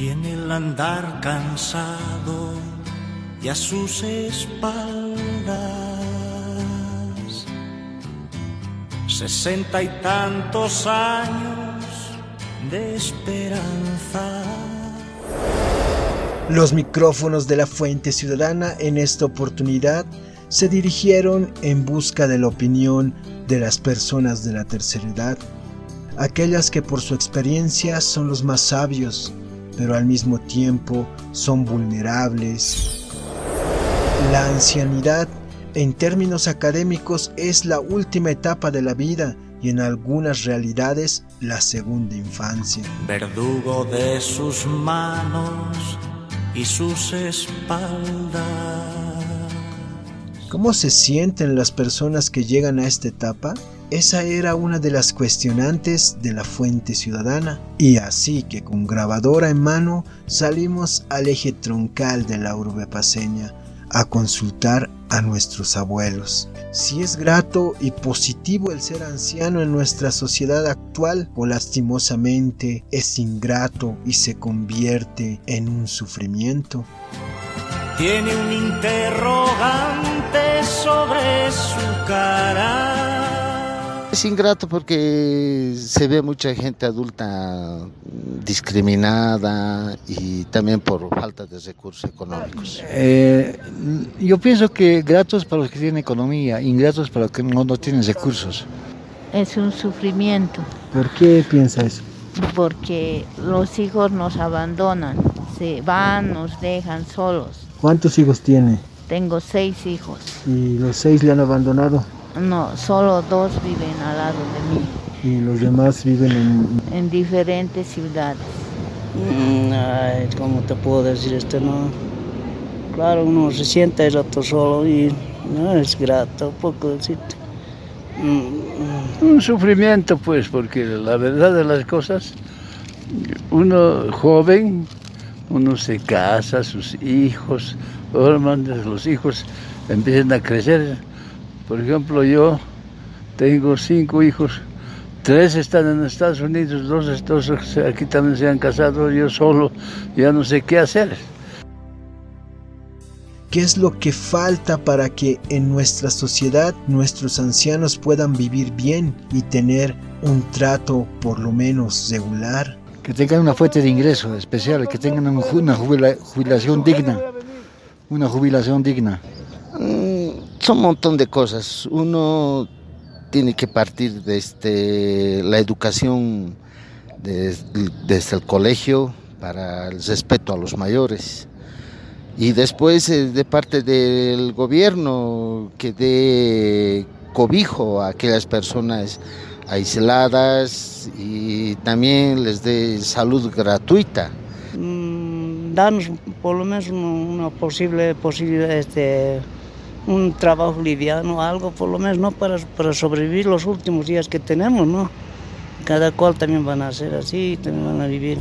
tiene el andar cansado y a sus espaldas sesenta y tantos años de esperanza. Los micrófonos de la Fuente Ciudadana en esta oportunidad se dirigieron en busca de la opinión de las personas de la tercera edad, aquellas que por su experiencia son los más sabios, pero al mismo tiempo son vulnerables. La ancianidad en términos académicos es la última etapa de la vida y en algunas realidades la segunda infancia. Verdugo de sus manos y sus espaldas. ¿Cómo se sienten las personas que llegan a esta etapa? Esa era una de las cuestionantes de la fuente ciudadana. Y así que con grabadora en mano salimos al eje troncal de la urbe paseña a consultar a nuestros abuelos. Si es grato y positivo el ser anciano en nuestra sociedad actual o lastimosamente es ingrato y se convierte en un sufrimiento. Tiene un interrogante sobre su cara es ingrato porque se ve mucha gente adulta discriminada y también por falta de recursos económicos. Eh, yo pienso que gratos para los que tienen economía, ingratos para los que no, no tienen recursos. Es un sufrimiento. ¿Por qué piensa eso? Porque los hijos nos abandonan, se van, nos dejan solos. ¿Cuántos hijos tiene? Tengo seis hijos. ¿Y los seis le han abandonado? No, solo dos viven al lado de mí. ¿Y los demás viven en...? En diferentes ciudades. Mm, ay, ¿cómo te puedo decir esto? No? Claro, uno se siente el rato solo y no es grato, poco decirte. Mm, Un sufrimiento, pues, porque la verdad de las cosas, uno joven, uno se casa, sus hijos, los hijos empiezan a crecer por ejemplo, yo tengo cinco hijos, tres están en Estados Unidos, dos, dos aquí también se han casado, yo solo, ya no sé qué hacer. ¿Qué es lo que falta para que en nuestra sociedad nuestros ancianos puedan vivir bien y tener un trato por lo menos regular? Que tengan una fuente de ingreso especial, que tengan una jubilación digna, una jubilación digna. Un montón de cosas. Uno tiene que partir desde este, la educación desde, el colegio para el respeto a los mayores. Y después eh, de parte del gobierno que dé cobijo a aquellas personas aisladas y también les dé salud gratuita. Mm, danos por lo menos una posible posibilidad este, un trabajo liviano, algo por lo menos, ¿no? Para, para sobrevivir los últimos días que tenemos, ¿no? Cada cual también van a ser así, también van a vivir.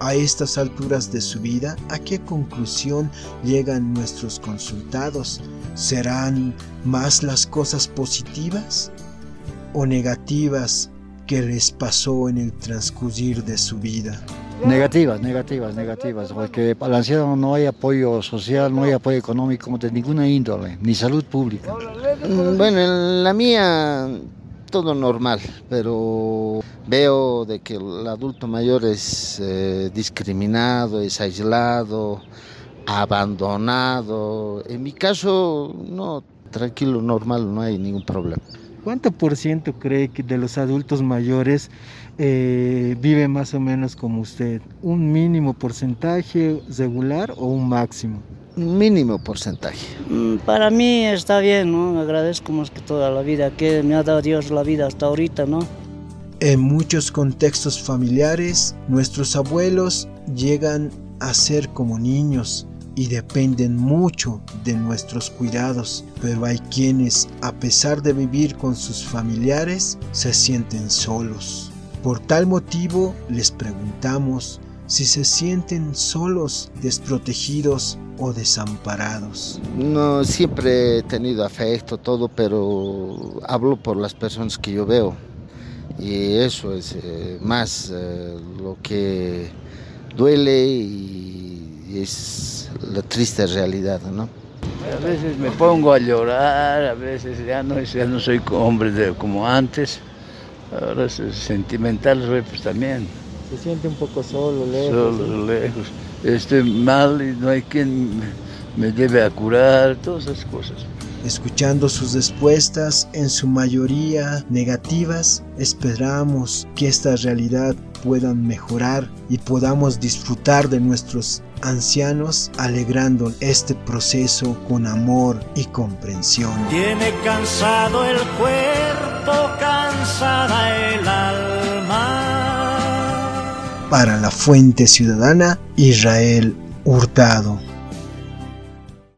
A estas alturas de su vida, ¿a qué conclusión llegan nuestros consultados? ¿Serán más las cosas positivas o negativas que les pasó en el transcurrir de su vida? Negativas, negativas, negativas, porque para el anciano no hay apoyo social, no hay apoyo económico de ninguna índole, ni salud pública. Mm, bueno, en la mía todo normal, pero veo de que el adulto mayor es eh, discriminado, es aislado, abandonado. En mi caso, no, tranquilo, normal, no hay ningún problema. ¿Cuánto por ciento cree que de los adultos mayores eh, vive más o menos como usted? ¿Un mínimo porcentaje regular o un máximo? Mínimo porcentaje. Mm, para mí está bien, ¿no? Agradezco más que toda la vida que me ha dado Dios la vida hasta ahorita, ¿no? En muchos contextos familiares, nuestros abuelos llegan a ser como niños y dependen mucho de nuestros cuidados, pero hay quienes, a pesar de vivir con sus familiares, se sienten solos. Por tal motivo les preguntamos si se sienten solos, desprotegidos o desamparados. No, siempre he tenido afecto, todo, pero hablo por las personas que yo veo. y eso es eh, más eh, lo que duele y, y es la triste realidad, ¿no? A veces me pongo a llorar, a veces ya no, ya no soy hombre de, como antes, ahora soy sentimental soy pues también. Se siente un poco solo, lejos. Solo, lejos. Estoy mal y no hay quien me lleve a curar, todas esas cosas. Escuchando sus respuestas, en su mayoría negativas, esperamos que esta realidad pueda mejorar y podamos disfrutar de nuestros ancianos alegrando este proceso con amor y comprensión. Tiene cansado el cuerpo, cansada el alma. Para la Fuente Ciudadana, Israel Hurtado.